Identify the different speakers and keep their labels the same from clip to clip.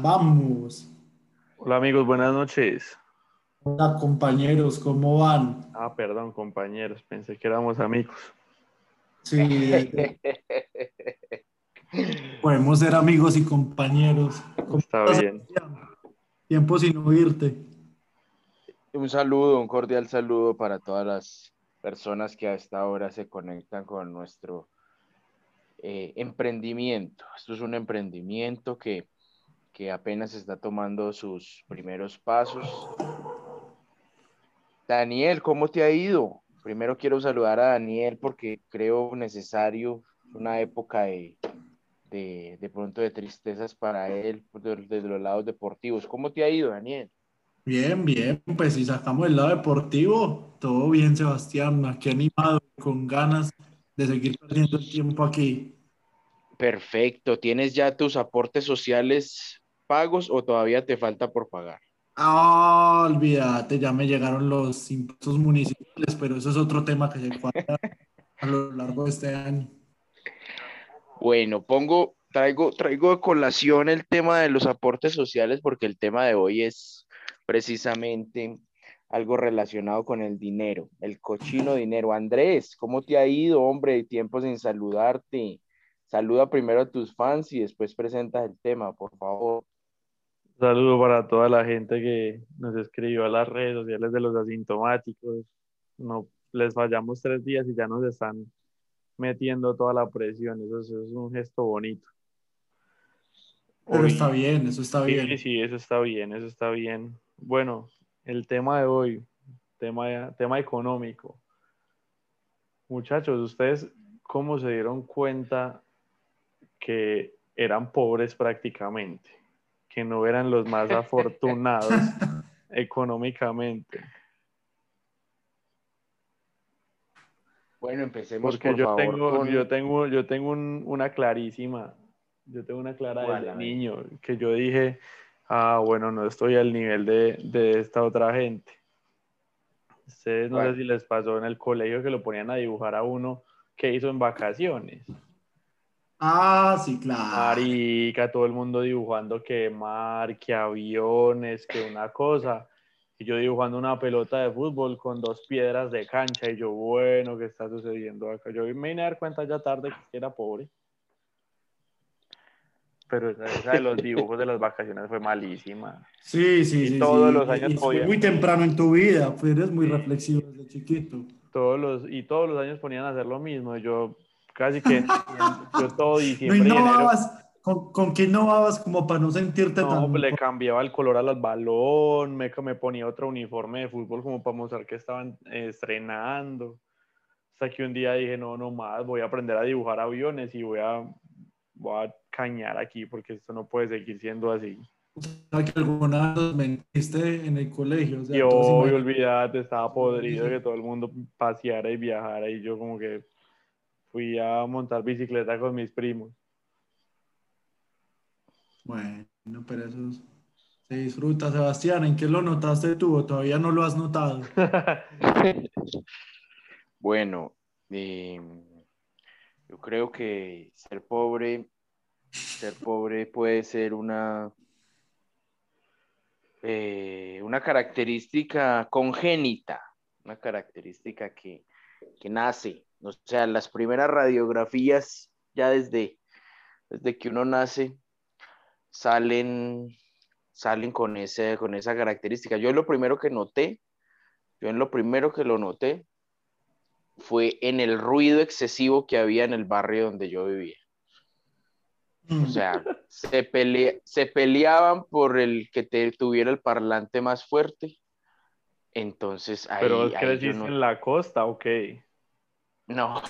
Speaker 1: Grabamos.
Speaker 2: Hola amigos, buenas noches.
Speaker 1: Hola compañeros, ¿cómo van?
Speaker 2: Ah, perdón compañeros, pensé que éramos amigos.
Speaker 1: Sí. Podemos ser amigos y compañeros. ¿Cómo
Speaker 2: Está bien.
Speaker 1: Tiempo sin oírte.
Speaker 3: Un saludo, un cordial saludo para todas las personas que a esta hora se conectan con nuestro eh, emprendimiento. Esto es un emprendimiento que, que apenas está tomando sus primeros pasos. Daniel, ¿cómo te ha ido? Primero quiero saludar a Daniel porque creo necesario una época de, de, de pronto de tristezas para él desde los lados deportivos. ¿Cómo te ha ido, Daniel?
Speaker 1: Bien, bien, pues si sacamos el lado deportivo, todo bien, Sebastián, aquí animado, con ganas de seguir perdiendo el tiempo aquí.
Speaker 3: Perfecto. ¿Tienes ya tus aportes sociales pagos o todavía te falta por pagar?
Speaker 1: Ah, olvídate, ya me llegaron los impuestos municipales, pero eso es otro tema que se cuadra a lo largo de este año.
Speaker 3: Bueno, pongo, traigo, traigo a colación el tema de los aportes sociales porque el tema de hoy es precisamente algo relacionado con el dinero, el cochino dinero. Andrés, ¿cómo te ha ido, hombre? Tiempo sin saludarte. Saluda primero a tus fans y después presentas el tema, por favor.
Speaker 2: Saludo para toda la gente que nos escribió a las redes sociales de los asintomáticos. No les fallamos tres días y ya nos están metiendo toda la presión. Eso, es- eso es un gesto bonito.
Speaker 1: Pero
Speaker 2: Hoy-
Speaker 1: está bien, eso está
Speaker 2: Sí,
Speaker 1: bien.
Speaker 2: sí, eso está bien, eso está bien. Bueno, el tema de hoy, tema, tema económico. Muchachos, ¿ustedes cómo se dieron cuenta que eran pobres prácticamente? Que no eran los más afortunados económicamente.
Speaker 3: Bueno, empecemos
Speaker 2: Porque
Speaker 3: por
Speaker 2: yo
Speaker 3: favor
Speaker 2: tengo,
Speaker 3: con-
Speaker 2: yo tengo, yo tengo un- una clarísima, yo tengo una clara
Speaker 3: ver.
Speaker 2: niño, que yo dije, ah, bueno, no estoy al nivel de, de esta otra gente. Ustedes no sé si les pasó en el colegio que lo ponían a dibujar a uno que hizo en vacaciones.
Speaker 1: Ah, sí, claro.
Speaker 2: Marica, todo el mundo dibujando que mar, que aviones, que una cosa. Y yo dibujando una pelota de fútbol con dos piedras de cancha. Y yo, bueno, ¿qué está sucediendo acá? Yo me vine a dar cuenta ya tarde que era pobre. Pero esa, esa de los dibujos de las vacaciones fue malísima.
Speaker 1: Sí, sí,
Speaker 2: Y
Speaker 1: sí.
Speaker 2: todos
Speaker 1: sí.
Speaker 2: los años
Speaker 1: Y fue muy temprano en tu vida, eres muy reflexivo desde chiquito.
Speaker 2: Todos los, y todos los años ponían a hacer lo mismo. Y yo casi que, yo todo
Speaker 1: No
Speaker 2: diciembre y enero.
Speaker 1: innovabas, ¿con, con qué innovabas como para no sentirte
Speaker 2: No,
Speaker 1: tan...
Speaker 2: pues le cambiaba el color al balón, me, me ponía otro uniforme de fútbol como para mostrar que estaban eh, estrenando. Hasta que un día dije, no, no más, voy a aprender a dibujar aviones y voy a, voy a cañar aquí porque esto no puede seguir siendo así.
Speaker 1: ¿Sabes que alguna vez mentiste en el colegio? O sea,
Speaker 2: Y
Speaker 1: todos
Speaker 2: hoy,
Speaker 1: imaginan-
Speaker 2: olvídate, estaba podrido que todo el mundo paseara y viajara y yo como que fui a montar bicicleta con mis primos.
Speaker 1: Bueno, pero eso es- se disfruta. Sebastián, ¿en qué lo notaste tú o todavía no lo has notado?
Speaker 3: Bueno, eh, yo creo que ser pobre, ser pobre puede ser una, eh, una característica congénita, una característica que, que nace. O sea, las primeras radiografías ya desde, desde que uno nace salen, salen con, ese, con esa característica. Yo lo primero que noté, yo en lo primero que lo noté fue en el ruido excesivo que había en el barrio donde yo vivía.
Speaker 1: Mm.
Speaker 3: O sea, se, pelea- se peleaban por el que te tuviera el parlante más fuerte. Entonces ahí,
Speaker 2: Pero creciste
Speaker 3: no,
Speaker 2: en la costa, ok.
Speaker 3: No,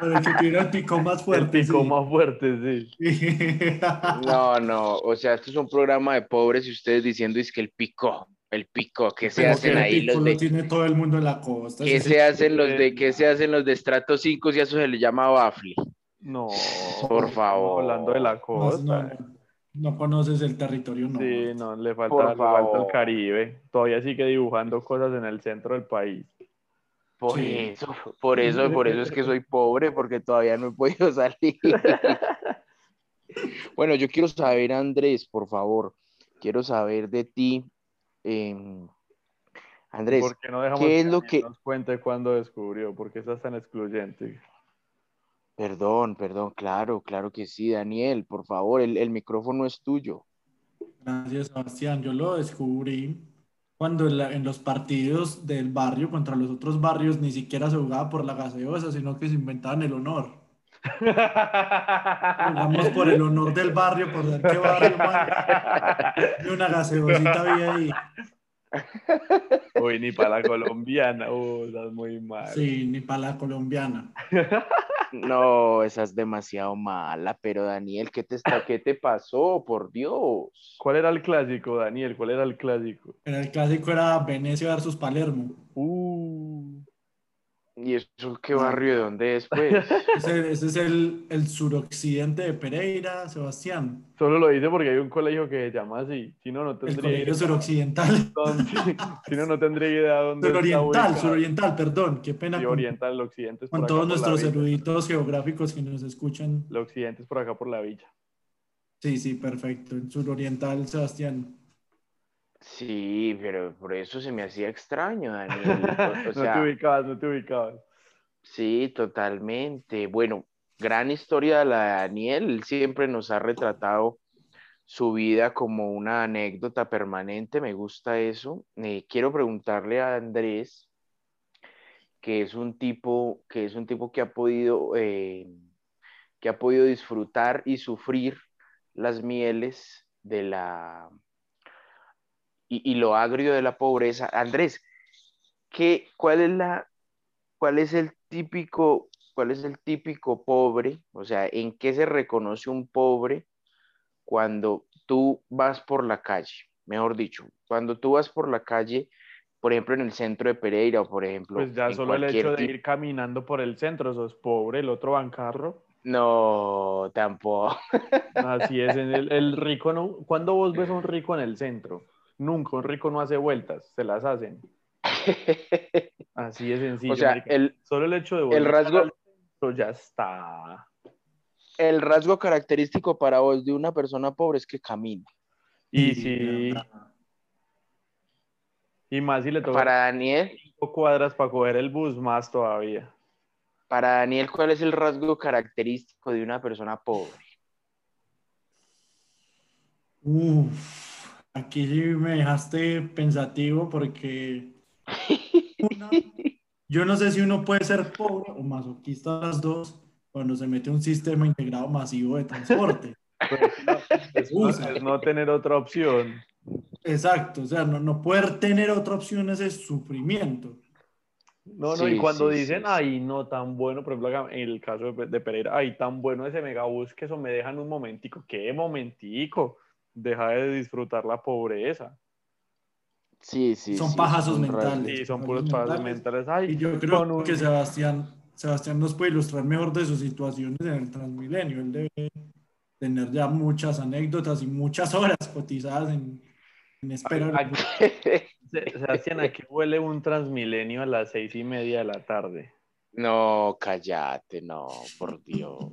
Speaker 1: Pero el que tiene el pico más
Speaker 2: El
Speaker 1: fuerte.
Speaker 2: pico
Speaker 1: sí.
Speaker 2: más fuerte, sí.
Speaker 3: no, no, o sea, esto es un programa de pobres y ustedes diciendo es que el pico, el pico, que se hacen
Speaker 1: que el
Speaker 3: ahí
Speaker 1: pico
Speaker 3: los
Speaker 1: lo
Speaker 3: de,
Speaker 1: tiene todo el mundo en la costa. eso
Speaker 3: se hacen los de, que se hacen los de estrato 5 y a eso se le llama bafle.
Speaker 2: No,
Speaker 3: Por favor.
Speaker 2: hablando de la
Speaker 1: No,
Speaker 2: costa.
Speaker 1: no, no conoces el territorio, no.
Speaker 2: Sí, no, le falta, le falta el. Caribe. Todavía sigue dibujando cosas en el centro del país.
Speaker 3: Por
Speaker 1: Sí.
Speaker 3: eso, por eso, por eso es que soy pobre, porque todavía no he podido salir. Bueno, yo quiero saber, Andrés, por favor, quiero saber de ti. em, Andrés,
Speaker 2: ¿Por qué no dejamos
Speaker 3: ¿qué es lo que-
Speaker 2: nos cuente cuándo descubrió? ¿Por qué estás tan excluyente?
Speaker 3: Perdón, perdón, claro, claro que sí, Daniel, por favor, el, el micrófono es tuyo.
Speaker 1: Gracias, Sebastián. Yo lo descubrí cuando en, la- en los partidos del barrio contra los otros barrios ni siquiera se jugaba por la gaseosa, sino que se inventaban el honor. Jugamos por el honor del barrio, por ver qué barrio, man. Y una gaseosita había ahí.
Speaker 2: Uy, ni para la colombiana. Uy, estás muy mal.
Speaker 1: Sí, ni para la colombiana.
Speaker 3: No, esa es demasiado mala, pero Daniel, ¿qué te, está, ¿qué te pasó? Por Dios.
Speaker 2: ¿Cuál era el clásico, Daniel? ¿Cuál era el clásico?
Speaker 1: Pero el clásico era Venecia versus Palermo.
Speaker 2: Uh,
Speaker 3: ¿Y eso qué barrio de dónde es, pues?
Speaker 1: Ese, ese es el, el suroccidente de Pereira, Sebastián.
Speaker 2: solo lo dice porque hay un colegio que se llama así. Si no, no
Speaker 1: El
Speaker 2: tendría
Speaker 1: colegio
Speaker 2: idea.
Speaker 1: suroccidental.
Speaker 2: dónde- Si no, no tendría idea dónde está
Speaker 1: Suroriental,
Speaker 2: ubicado.
Speaker 1: suroriental, perdón. Qué pena
Speaker 2: Sí,
Speaker 1: con,
Speaker 2: oriental, el occidente es por
Speaker 1: con
Speaker 2: acá
Speaker 1: todos
Speaker 2: por la
Speaker 1: nuestros
Speaker 2: villa.
Speaker 1: eruditos geográficos que nos escuchan.
Speaker 2: El occidente es por acá por la villa.
Speaker 1: Sí, sí, perfecto. El suroriental, Sebastián.
Speaker 3: Sí, pero por eso se me hacía extraño, Daniel. O, o
Speaker 2: no te ubicabas, no te ubicabas.
Speaker 3: sí, totalmente. Bueno, gran historia de la de Daniel. Él siempre nos ha retratado su vida como una anécdota permanente. Me gusta eso. Eh, quiero preguntarle a Andrés, que es un tipo que es un tipo que ha podido eh, que ha podido disfrutar y sufrir las mieles de la y, y lo agrio de la pobreza. Andrés, ¿qué, cuál es la cuál es el típico cuál es el típico pobre? O sea, ¿en qué se reconoce un pobre cuando tú vas por la calle? Mejor dicho, cuando tú vas por la calle, por ejemplo, en el centro de Pereira o por ejemplo,
Speaker 2: Pues ya solo el hecho de ir caminando por el centro, sos pobre, el otro va en carro.
Speaker 3: No, tampoco.
Speaker 2: Así es, el, el rico no. ¿Cuándo vos ves a un rico en el centro? Nunca, un rico no hace vueltas, se las hacen. Así de sencillo.
Speaker 3: o sea, el,
Speaker 2: Solo el hecho de
Speaker 3: el rasgo-
Speaker 2: al ya está.
Speaker 3: el rasgo característico para vos de una persona pobre es que camina.
Speaker 2: Y
Speaker 1: Sí,
Speaker 2: y más si le toca
Speaker 3: Para Daniel,
Speaker 2: cinco cuadras para coger el bus, más todavía.
Speaker 3: para Daniel, ¿cuál es el rasgo característico de una persona pobre?
Speaker 1: Uf, aquí sí me dejaste pensativo porque una- yo no sé si uno puede ser pobre o masoquista las dos cuando se mete un sistema integrado masivo de transporte.
Speaker 2: Es no,
Speaker 1: Usa.
Speaker 2: es no tener otra opción.
Speaker 1: Exacto, o sea, no, no poder tener otra opción es el sufrimiento.
Speaker 2: No, no,
Speaker 3: Sí,
Speaker 2: y cuando
Speaker 3: sí,
Speaker 2: dicen,
Speaker 3: sí,
Speaker 2: ay, no, tan bueno, por ejemplo, en el caso de, de Pereira, ay, tan bueno ese megabús que eso me dejan un momentico. ¿Qué momentico? Deja de disfrutar la pobreza.
Speaker 3: Sí, sí.
Speaker 1: Son
Speaker 3: sí,
Speaker 1: pajazos mentales.
Speaker 2: Sí, son puros pasos
Speaker 1: mentales.
Speaker 2: Ay,
Speaker 1: Y yo creo
Speaker 2: un-
Speaker 1: que Sebastián, Sebastián nos puede ilustrar mejor de sus situaciones en el Transmilenio. Él debe tener ya muchas anécdotas y muchas horas cotizadas en, en espera.
Speaker 2: Sebastián, ¿a qué huele un Transmilenio a las seis y media de la tarde?
Speaker 3: No, cállate, no, por Dios.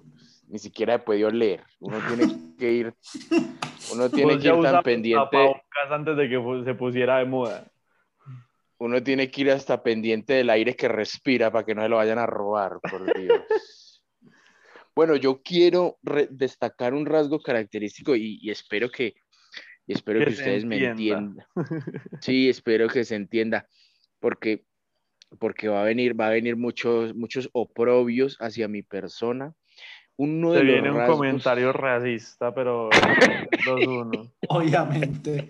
Speaker 3: Ni siquiera he podido leer. Uno tiene que ir, uno tiene que ir tan pendiente,
Speaker 2: antes de que se pusiera de moda.
Speaker 3: uno tiene que ir hasta pendiente del aire que respira para que no se lo vayan a robar, por Dios. Bueno, yo quiero destacar un rasgo característico y, y espero que, y espero
Speaker 2: Que
Speaker 3: ustedes me
Speaker 2: entienda.
Speaker 3: entiendan. Sí, espero que se entienda, porque, porque va a venir, va a venir muchos, muchos oprobios hacia mi persona. Uno
Speaker 2: Se
Speaker 3: de los
Speaker 2: viene un
Speaker 3: rasgos-
Speaker 2: comentario racista, pero 2-1.
Speaker 1: Obviamente.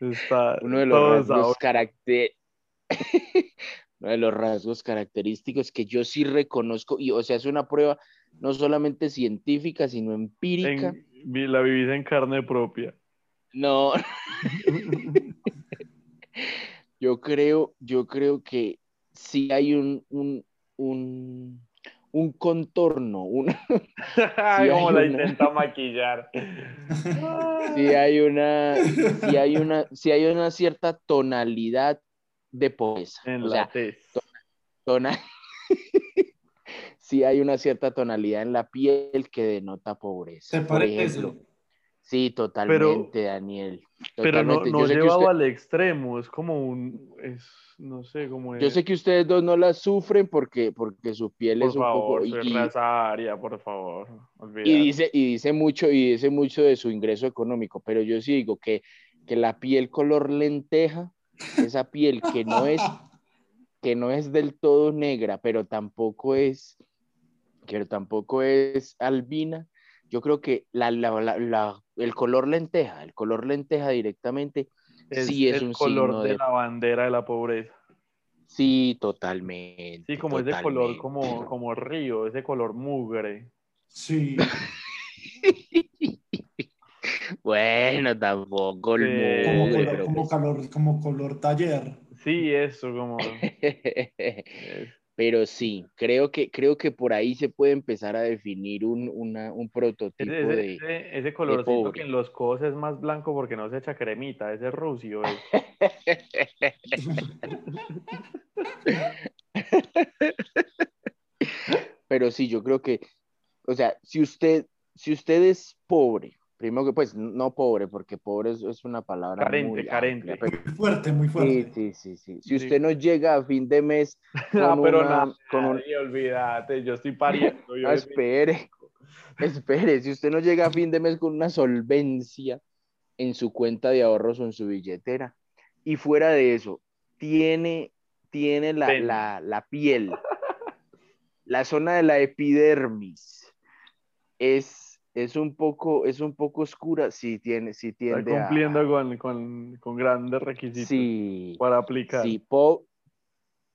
Speaker 2: Está
Speaker 3: uno de los rasgos caracter- uno de los rasgos característicos que yo sí reconozco y o sea es una prueba no solamente científica sino empírica
Speaker 2: en- la vivís en carne propia.
Speaker 3: no yo creo yo creo que sí hay un un, un, un contorno una,
Speaker 2: Como la
Speaker 3: una.
Speaker 2: intenta maquillar.
Speaker 3: sí hay una sí hay una sí hay una cierta tonalidad de pobreza
Speaker 2: En
Speaker 3: o
Speaker 2: la
Speaker 3: sea
Speaker 2: tez.
Speaker 3: Tona- sí hay una cierta tonalidad en la piel que denota pobreza.
Speaker 1: ¿Te
Speaker 3: Por
Speaker 1: parece?
Speaker 3: ejemplo, sí, totalmente, Daniel.
Speaker 2: Pero no, no llevado
Speaker 3: usted-
Speaker 2: al extremo, es como un, es, no sé, como
Speaker 3: yo sé que ustedes dos no la sufren porque, porque su piel
Speaker 2: por
Speaker 3: es un
Speaker 2: favor,
Speaker 3: poco...
Speaker 2: soy
Speaker 3: y-
Speaker 2: raza aria, por favor,
Speaker 3: Y dice, y dice mucho, y dice mucho de su ingreso económico, pero yo sí digo que, que la piel color lenteja, esa piel que no es, que no es del todo negra, pero tampoco es, que tampoco es albina, yo creo que la, la- la- la- el color lenteja, el color lenteja directamente,
Speaker 2: es
Speaker 3: sí es
Speaker 2: el
Speaker 3: un
Speaker 2: color
Speaker 3: signo
Speaker 2: de
Speaker 3: de,
Speaker 2: la bandera de la pobreza.
Speaker 3: sí, totalmente.
Speaker 2: Sí, como ese color
Speaker 3: totalmente.
Speaker 2: como, como río, ese color mugre.
Speaker 1: Sí.
Speaker 3: Bueno, tampoco el
Speaker 2: Sí.
Speaker 1: Como
Speaker 3: mugre,
Speaker 1: color,
Speaker 3: pero
Speaker 1: como
Speaker 3: pues-
Speaker 1: calor, como color taller.
Speaker 2: Sí, eso, como...
Speaker 3: Pero sí, creo que, creo que por ahí se puede empezar a definir un, una- un prototipo
Speaker 2: Ese, ese,
Speaker 3: de...
Speaker 2: ese- ese colorcito que en los codos es más blanco porque no se echa cremita, ese es rucio.
Speaker 3: Pero sí, yo creo que, o sea, si usted, si usted es pobre, primero que pues no pobre, porque pobre es, es una palabra
Speaker 2: Carente,
Speaker 3: muy
Speaker 2: carente.
Speaker 3: amplia, pero-
Speaker 1: Muy fuerte, muy
Speaker 3: sí,
Speaker 1: fuerte.
Speaker 3: sí, sí, sí. Si
Speaker 2: Sí.
Speaker 3: usted no llega a fin de mes con
Speaker 2: Ah, pero
Speaker 3: una-
Speaker 2: nada,
Speaker 3: con un-
Speaker 2: olvídate, yo estoy pariendo. yo
Speaker 3: Ah, espere. Espere, si usted no llega a fin de mes con una solvencia en su cuenta de ahorros o en su billetera, y fuera de eso, tiene, tiene la, la, la piel, la zona de la epidermis, es, es, un, poco, es un poco oscura, sí, tiene,
Speaker 2: Está
Speaker 3: tiende a...
Speaker 2: cumpliendo con, con, con grandes requisitos
Speaker 3: Sí,
Speaker 2: para aplicar.
Speaker 3: sí, po-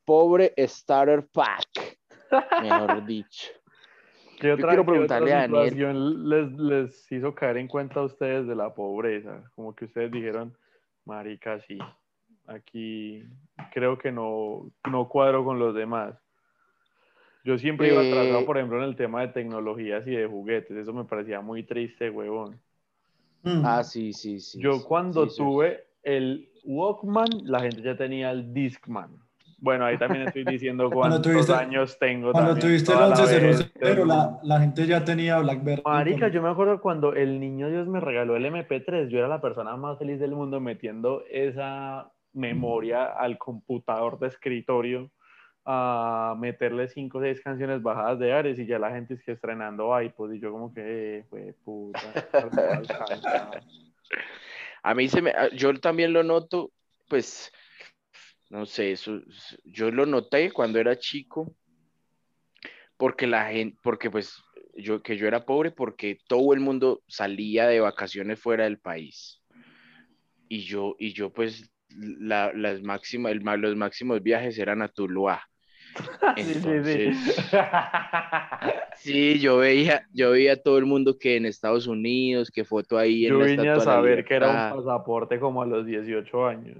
Speaker 3: pobre starter pack, mejor dicho.
Speaker 2: ¿Qué otra,
Speaker 3: quiero
Speaker 2: qué otra
Speaker 3: preguntarle a Daniel.
Speaker 2: les, les hizo caer en cuenta a ustedes de la pobreza? Como que ustedes dijeron, marica, sí, aquí creo que no, no cuadro con los demás. Yo siempre iba
Speaker 3: Eh,
Speaker 2: atrasado, por ejemplo, en el tema de tecnologías y de juguetes. Eso me parecía muy triste, huevón.
Speaker 1: Mm.
Speaker 3: Ah, sí, sí, sí.
Speaker 2: Yo
Speaker 3: sí,
Speaker 2: cuando
Speaker 3: sí, sí.
Speaker 2: tuve el Walkman, la gente ya tenía el Discman. Bueno, ahí también estoy diciendo
Speaker 1: Cuando
Speaker 2: cuántos
Speaker 1: tuviste-
Speaker 2: años tengo.
Speaker 1: Cuando
Speaker 2: también,
Speaker 1: tuviste el
Speaker 2: toda la
Speaker 1: 1100,
Speaker 2: vejez del
Speaker 1: la,
Speaker 2: mundo.
Speaker 1: la gente ya tenía BlackBerry.
Speaker 2: Marica, yo me acuerdo cuando el niño Dios me regaló el MP3, yo era la persona más feliz del mundo metiendo esa memoria al computador de escritorio a meterle cinco o seis canciones bajadas de Ares y ya la gente es que estrenando iPod y yo como que, eh, fue puta. no alcanza.
Speaker 3: A mí se me, yo también lo noto, pues, no sé, eso, yo lo noté cuando era chico, porque la gente, porque pues, yo, que yo era pobre, porque todo el mundo salía de vacaciones fuera del país. Y yo, y yo pues, la- las máximas, el los máximos viajes eran a Tuluá.
Speaker 2: Sí, sí, sí.
Speaker 3: Entonces, sí, yo veía, yo veía a todo el mundo que en Estados Unidos, que foto ahí en
Speaker 2: Yo
Speaker 3: la
Speaker 2: vine a saber que era un pasaporte como a los 18 años.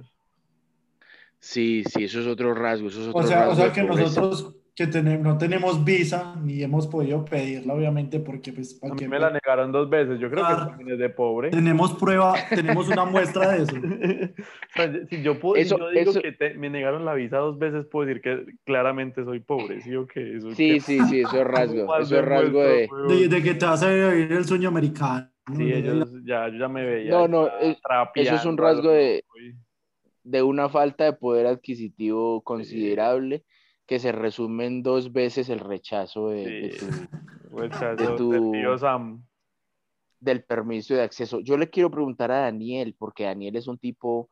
Speaker 3: Sí, sí, eso es otro rasgo, eso es otro
Speaker 1: O sea, o
Speaker 3: rasgo
Speaker 1: sea
Speaker 3: de
Speaker 1: que nosotros que tenemos, no tenemos visa ni hemos podido pedirla, obviamente, porque pues
Speaker 2: A
Speaker 1: ¿para
Speaker 2: mí
Speaker 1: qué?
Speaker 2: me la negaron dos veces. Yo creo que
Speaker 1: Ah.
Speaker 2: también es de pobre.
Speaker 1: tenemos prueba, tenemos una muestra de eso.
Speaker 2: O sea, si yo, puedo, si
Speaker 3: Eso-
Speaker 2: yo digo
Speaker 3: eso-
Speaker 2: que te- me negaron la visa dos veces, puedo decir que claramente soy pobre, ¿sí o qué? Eso
Speaker 3: Sí,
Speaker 2: qué-
Speaker 3: sí, sí, eso es rasgo, eso es rasgo de...
Speaker 1: De, de que te vas a vivir el sueño americano.
Speaker 2: Sí, ellos ya, yo ya me veía.
Speaker 3: No, no, eh, eso es un
Speaker 2: a
Speaker 3: rasgo de- de una falta de poder adquisitivo considerable que se resume en dos veces el rechazo de, tu-
Speaker 2: rechazo
Speaker 3: de tu-
Speaker 2: del tío Sam.
Speaker 3: del permiso de acceso. Yo le quiero preguntar a Daniel, porque Daniel es un tipo,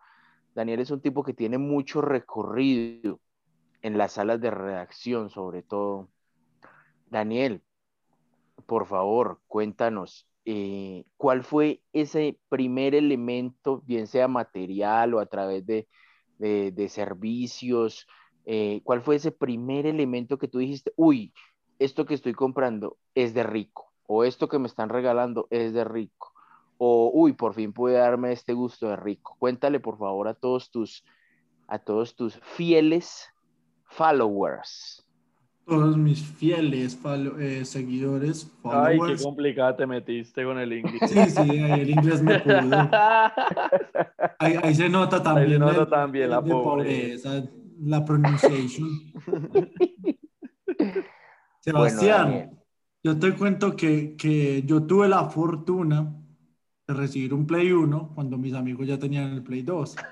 Speaker 3: Daniel es un tipo que tiene mucho recorrido en las salas de redacción, sobre todo. Daniel, por favor, cuéntanos, eh, ¿cuál fue ese primer elemento, bien sea material o a través de, de- de servicios? Eh, ¿Cuál fue ese primer elemento que tú dijiste, uy, esto que estoy comprando es de rico? O esto que me están regalando es de rico. O, uy, por fin pude darme este gusto de rico. Cuéntale, por favor, a todos tus, a todos tus fieles followers.
Speaker 1: Todos mis fieles follow- eh, seguidores,
Speaker 2: Ay, qué
Speaker 1: followers.
Speaker 2: complicada te metiste con el inglés.
Speaker 1: Sí, sí, el inglés me pudo. Ahí, ahí se nota también,
Speaker 2: nota
Speaker 1: el-
Speaker 2: también la
Speaker 1: pobreza, la pronunciation. Sebastián, yo te cuento que, que yo tuve la fortuna de recibir un Play 1 cuando mis amigos ya tenían el Play 2.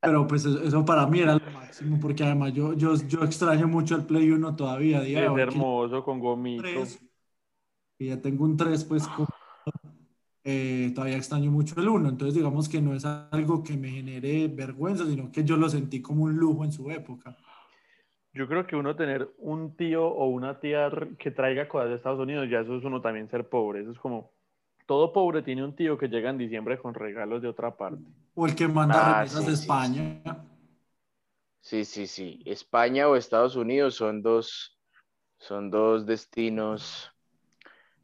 Speaker 1: Pero pues eso, eso para mí era lo máximo, porque además yo, yo, yo extraño mucho el Play 1 todavía.
Speaker 2: Es hermoso con gomito.
Speaker 1: tres, y ya tengo un 3, pues como, eh, todavía extraño mucho el 1. Entonces, digamos que no es algo que me genere vergüenza, sino que yo lo sentí como un lujo en su época.
Speaker 2: Yo creo que uno tener un tío o una tía que traiga cosas de Estados Unidos, ya eso es uno también ser pobre. Eso es como, todo pobre tiene un tío que llega en diciembre con regalos de otra parte.
Speaker 1: O el que manda
Speaker 3: Ah,
Speaker 1: remesas
Speaker 3: sí,
Speaker 1: de España.
Speaker 3: Sí, sí, sí. España o Estados Unidos son dos, son dos destinos,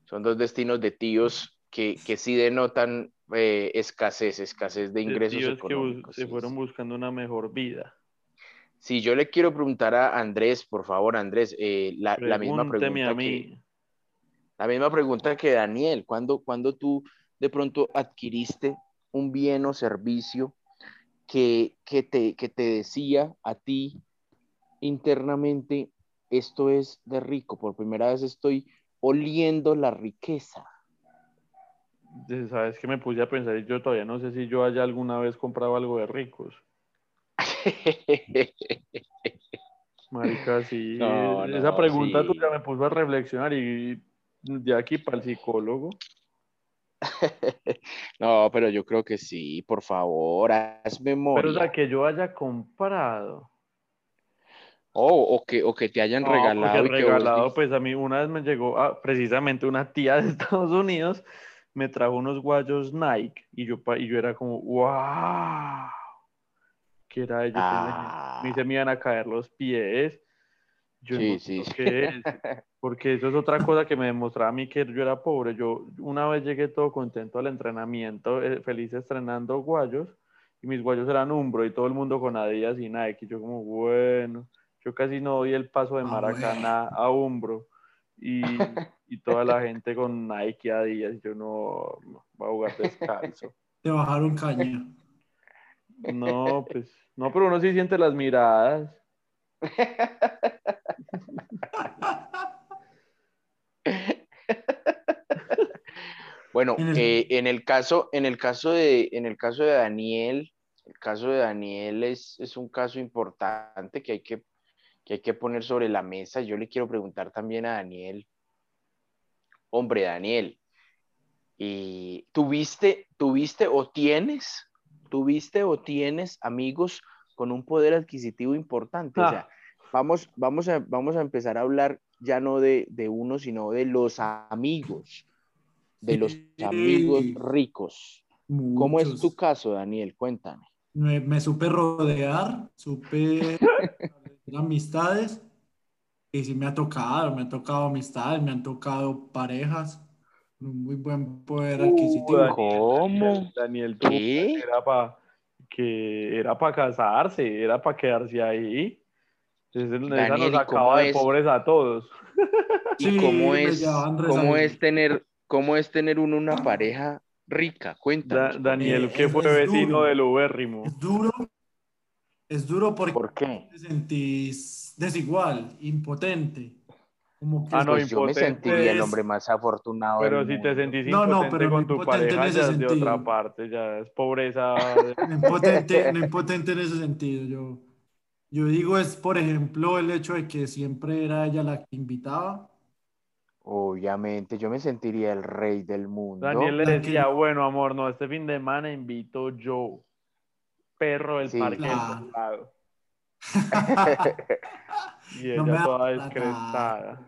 Speaker 3: son dos destinos de tíos que, que sí denotan eh, escasez, escasez de
Speaker 2: De
Speaker 3: ingresos
Speaker 2: que bus-
Speaker 3: económicos.
Speaker 2: se
Speaker 3: sí,
Speaker 2: fueron buscando una mejor vida.
Speaker 3: Sí, yo le quiero preguntar a Andrés, por favor, Andrés, eh, la, la misma pregunta
Speaker 2: a
Speaker 3: que,
Speaker 2: mí.
Speaker 3: la misma pregunta que Daniel. ¿Cuándo, cuándo tú de pronto adquiriste un bien o servicio que, que, te, que te decía a ti internamente, esto es de rico, por primera vez estoy oliendo la riqueza?
Speaker 2: Sabes que me puse a pensar y yo todavía no sé si yo haya alguna vez comprado algo de ricos. Marica, sí.
Speaker 3: No,
Speaker 2: Esa pregunta
Speaker 3: sí.
Speaker 2: tuya me puso a reflexionar y de aquí para el psicólogo.
Speaker 3: No, pero yo creo que sí, por favor, haz memoria.
Speaker 2: Pero o sea, que yo haya comprado.
Speaker 3: Oh, o, que, o que te hayan
Speaker 2: No,
Speaker 3: regalado. y que vos
Speaker 2: regalado, pues a mí una vez me llegó ah, precisamente una tía de Estados Unidos, me trajo unos guayos Nike y yo, pa- y yo era como, wow, que era ello,
Speaker 3: Ah.
Speaker 2: a mí se me iban a caer los pies. Yo
Speaker 3: Sí,
Speaker 2: no
Speaker 3: sí,
Speaker 2: qué es, porque eso es otra cosa que me demostraba a mí que yo era pobre. Yo una vez llegué todo contento al entrenamiento, eh, feliz estrenando guayos, y mis guayos eran Umbro y todo el mundo con Adidas y Nike. Y yo como, bueno, yo casi no doy el paso de
Speaker 1: Ah,
Speaker 2: Maracaná a Umbro. Y, y toda la gente con Nike y Adidas. Yo no, no, voy a jugar descalzo.
Speaker 1: Te bajaron caña.
Speaker 2: No, pues, no, pero uno sí siente las miradas.
Speaker 3: Bueno,
Speaker 1: En el-
Speaker 3: eh, en el caso, en el caso de, en el caso de Daniel, el caso de Daniel es, es un caso importante que hay que, que hay que poner sobre la mesa. Yo le quiero preguntar también a Daniel, hombre, Daniel, y ¿tuviste, tuviste o tienes, tuviste o tienes amigos con un poder adquisitivo importante? O sea, vamos, vamos a, vamos a empezar a hablar ya no de, de uno, sino de los amigos, de los
Speaker 1: Sí.
Speaker 3: amigos ricos. ¿Cómo es tu caso, Daniel? Cuéntame.
Speaker 1: Me, me supe rodear, supe amistades. Y sí me ha tocado, me ha tocado amistades, me han tocado parejas. Un muy buen poder
Speaker 2: Uh,
Speaker 1: adquisitivo.
Speaker 2: Daniel,
Speaker 3: ¿Cómo?
Speaker 2: Daniel, tú
Speaker 3: ¿Qué?
Speaker 2: era para que era para casarse, era para quedarse ahí. Esa
Speaker 3: Daniel,
Speaker 2: nos
Speaker 3: ¿y cómo
Speaker 2: acaba de
Speaker 3: es?
Speaker 2: pobres a todos.
Speaker 3: ¿Y
Speaker 1: Sí,
Speaker 3: cómo es, cómo es tener, cómo es tener uno una pareja rica?
Speaker 2: Da-
Speaker 3: Cuéntanos.
Speaker 2: Daniel,
Speaker 1: Eh,
Speaker 2: que fue
Speaker 1: es
Speaker 2: vecino
Speaker 1: duro.
Speaker 2: del Ubérrimo.
Speaker 1: Es duro, es duro porque
Speaker 3: ¿Por qué?
Speaker 1: te sentís desigual, impotente. Como que
Speaker 2: Ah, no,
Speaker 3: Pues yo me sentiría el
Speaker 1: es-
Speaker 3: hombre más afortunado
Speaker 2: Pero
Speaker 3: del
Speaker 2: si te
Speaker 3: mundo.
Speaker 2: sentís
Speaker 1: No, no,
Speaker 2: impotente
Speaker 1: pero no
Speaker 2: con tu pareja, ya es de otra parte, ya es pobreza.
Speaker 1: No impotente, no impotente en ese sentido. Yo, yo digo es, por ejemplo, el hecho de que siempre era ella la que invitaba.
Speaker 3: Obviamente, yo me sentiría el rey del mundo.
Speaker 2: Daniel le decía, bueno, amor, no, este fin de semana invito yo, perro del
Speaker 3: Sí.
Speaker 2: parque
Speaker 1: Claro.
Speaker 2: del lado. Y
Speaker 1: No me
Speaker 2: ella
Speaker 1: da
Speaker 2: toda descrestada.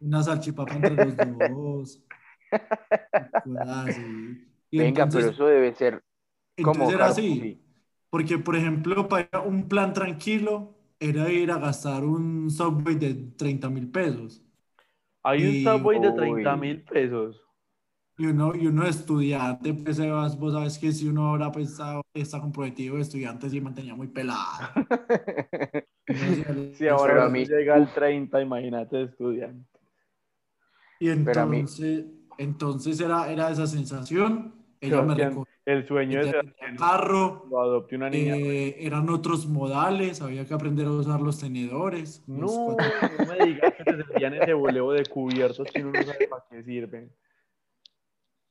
Speaker 1: Una salchipapa entre los dos. Y
Speaker 3: Venga, pero eso debe ser como
Speaker 1: entonces era así.
Speaker 3: sí.
Speaker 1: Porque, por ejemplo, para un plan tranquilo era ir a gastar un Subway de 30 mil pesos.
Speaker 2: Hay un Subway de
Speaker 3: Uy.
Speaker 2: 30 mil pesos.
Speaker 1: Y uno, y uno estudiante, pues vos sabes que si uno ahora pues, está, comprometido de estudiante, sí mantenía muy pelado.
Speaker 2: Si ahora
Speaker 3: Pero a mí-
Speaker 2: llega al 30, imagínate estudiante.
Speaker 1: Y entonces, entonces era, era esa sensación. Ella me
Speaker 2: el sueño es
Speaker 1: ya tenía carro,
Speaker 2: lo adopte una niña.
Speaker 1: eh, eran otros modales, había que aprender a usar los tenedores.
Speaker 2: No,
Speaker 1: cuatro-
Speaker 2: no me digas que te servían ese boleo de cubiertos que uno no sabe para qué sirven.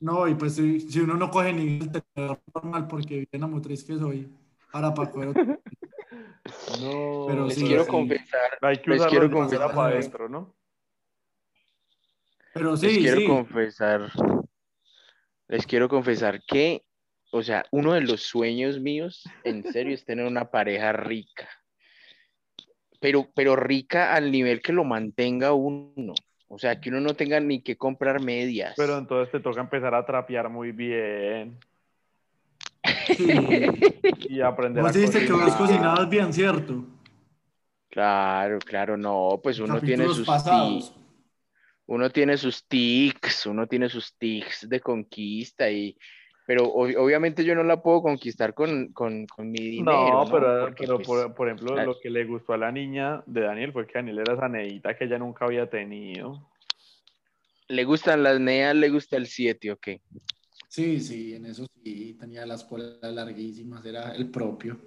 Speaker 1: No, y pues si, si uno no coge ni el tenedor normal porque bien motriz que soy, para otro-
Speaker 2: No,
Speaker 1: Pero
Speaker 3: Les
Speaker 1: sí,
Speaker 3: quiero
Speaker 1: sí.
Speaker 3: confesar,
Speaker 2: hay que
Speaker 3: les quiero confesar-
Speaker 2: para adentro, ¿no?
Speaker 1: Pero
Speaker 3: les
Speaker 1: sí,
Speaker 3: quiero
Speaker 1: sí.
Speaker 3: confesar, les quiero confesar que, o sea, uno de los sueños míos, en serio, es tener una pareja rica. Pero, pero rica al nivel que lo mantenga uno. O sea, que uno no tenga ni que comprar medias.
Speaker 2: Pero entonces te toca empezar a trapear muy bien
Speaker 1: sí.
Speaker 2: y aprender
Speaker 1: Vos
Speaker 2: a
Speaker 1: dijiste que vos
Speaker 2: cocinar.
Speaker 1: cocinabas bien, ¿cierto?
Speaker 3: Claro, claro, no, pues uno tiene sus
Speaker 1: pasados.
Speaker 3: tics, uno tiene sus tics, uno tiene sus tics de conquista y, pero ob- obviamente yo no la puedo conquistar con, con, con mi dinero,
Speaker 2: No, pero,
Speaker 3: Porque,
Speaker 2: pero
Speaker 3: pues,
Speaker 2: por, por ejemplo, lo que le gustó a la niña de Daniel fue que Daniel era esa neita que ella nunca había tenido.
Speaker 3: le gustan las neas, le gusta el 7, ok.
Speaker 1: Sí, sí, en eso sí, tenía las colas larguísimas, era el propio.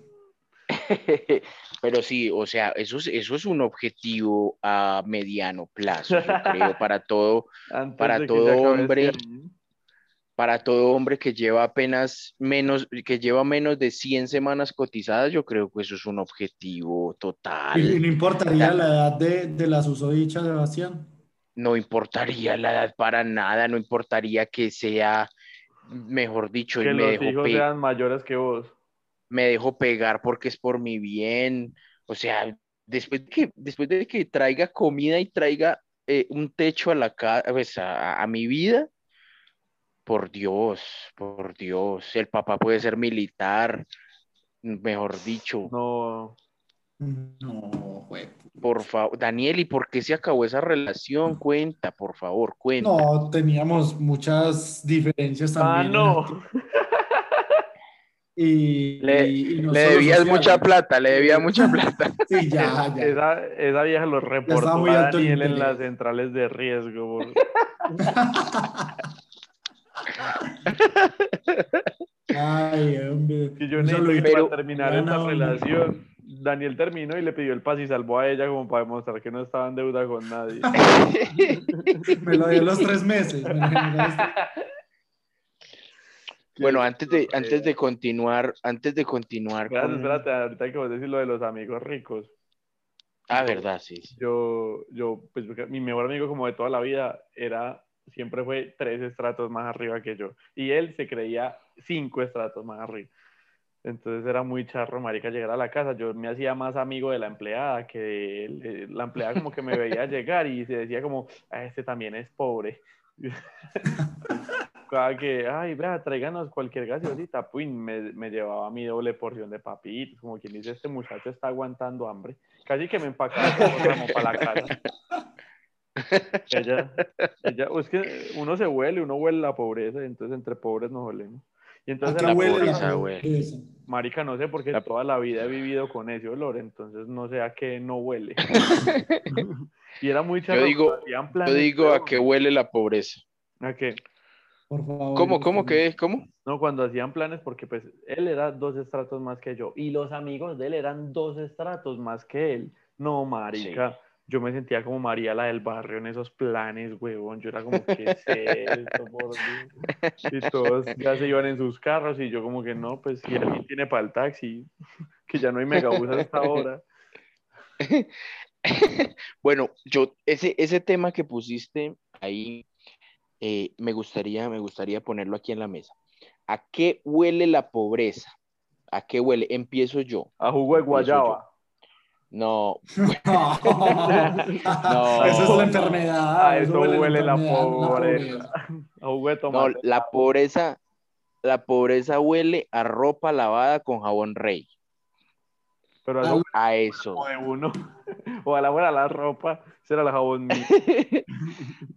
Speaker 3: Pero sí, o sea, eso es, eso es un objetivo a mediano plazo, yo creo, para todo,
Speaker 2: Antes
Speaker 3: Para todo
Speaker 2: acabe
Speaker 3: hombre,
Speaker 2: este año.
Speaker 3: Para todo hombre que lleva apenas menos, que lleva menos de 100 semanas cotizadas, yo creo que eso es un objetivo
Speaker 1: Y, y
Speaker 3: total.
Speaker 1: no importaría la edad de, de la susodicha, Sebastián.
Speaker 3: No importaría la edad para nada, no importaría que sea, mejor dicho, y
Speaker 2: Que
Speaker 3: me
Speaker 2: los
Speaker 3: dejo,
Speaker 2: hijos sean mayores que vos.
Speaker 3: me dejo pegar porque es por mi bien. O sea, después de que, después de que traiga comida y traiga eh, un techo a la casa, pues, a, a mi vida, por Dios, por Dios, el papá puede ser militar, mejor dicho,
Speaker 2: No,
Speaker 1: No, güey.
Speaker 3: por favor, Daniel, ¿y por qué se acabó esa relación? Cuenta, por favor, cuenta.
Speaker 1: No, teníamos muchas diferencias
Speaker 2: ah,
Speaker 1: también.
Speaker 2: no.
Speaker 1: Y,
Speaker 3: Le-
Speaker 1: y- y no
Speaker 3: Le debías
Speaker 1: sociales.
Speaker 3: mucha plata, le debía mucha plata.
Speaker 1: Sí, ya, ya.
Speaker 2: Esa, esa vieja lo reportó a Daniel en las centrales de riesgo.
Speaker 1: Ay, hombre.
Speaker 2: Que yo necesito
Speaker 3: pero-
Speaker 2: para terminar esta
Speaker 1: onda.
Speaker 2: relación. Daniel terminó y le pidió el paz y salvó a ella como para demostrar que no estaba en deuda con nadie.
Speaker 1: Me lo dio los tres meses. me
Speaker 3: Bueno, antes de, antes de continuar, antes de continuar
Speaker 2: Espérate,
Speaker 3: con...
Speaker 2: espérate, ahorita que vos decís lo de los amigos ricos.
Speaker 3: Ah, verdad, sí. sí.
Speaker 2: Yo, yo, pues mi mejor amigo como de toda la vida era, siempre fue tres estratos más arriba que yo. Y él se creía cinco estratos más arriba. Entonces era muy charro, marica, llegar a la casa. Yo me hacía más amigo de la empleada que de él. Eh, La empleada como que me veía llegar y se decía como, "Ah, este también es pobre. Cada que, ay, vea, tráiganos cualquier gaseosita, pues me, me llevaba mi doble porción de papitos, como quien dice, este muchacho está aguantando hambre. Casi que me empacaba como para la casa. Ella, ella, es que uno se huele, uno huele la pobreza, entonces entre pobres nos olemos. Y entonces
Speaker 3: la
Speaker 1: huele
Speaker 3: pobreza,
Speaker 1: la pobreza.
Speaker 2: marica, no sé, porque
Speaker 3: La-
Speaker 2: toda la vida he vivido con ese olor, entonces no sé a qué no huele. y era muy charro.
Speaker 3: Yo digo,
Speaker 2: cuando hacían planes,
Speaker 3: Yo digo a qué huele la pobreza.
Speaker 2: ¿A qué?
Speaker 1: Por favor.
Speaker 3: ¿Cómo, cómo, qué, cómo?
Speaker 2: No, cuando hacían planes, porque pues él era dos estratos más que yo y los amigos de él eran dos estratos más que él. No, marica, yo me sentía como María la del barrio en esos planes, huevón. Yo era como, ¿qué es esto, por Dios? Y todos ya se iban en sus carros y yo como que no, pues si alguien tiene para el taxi, que ya no hay megabús hasta ahora.
Speaker 3: Bueno, yo, ese, ese tema que pusiste ahí, eh, me gustaría, me gustaría ponerlo aquí en la mesa. ¿A qué huele la pobreza? ¿A qué huele? Empiezo yo.
Speaker 2: A jugo de guayaba.
Speaker 3: No,
Speaker 1: No,
Speaker 3: No.
Speaker 1: Eso es la enfermedad.
Speaker 2: A eso huele la pobreza. A jugo de
Speaker 3: no, la pobreza, la pobreza huele a ropa lavada con jabón rey.
Speaker 2: Pero a
Speaker 1: Ah,
Speaker 2: eso
Speaker 3: A eso.
Speaker 2: huele de uno. O a la hora la ropa, será la jabón mío.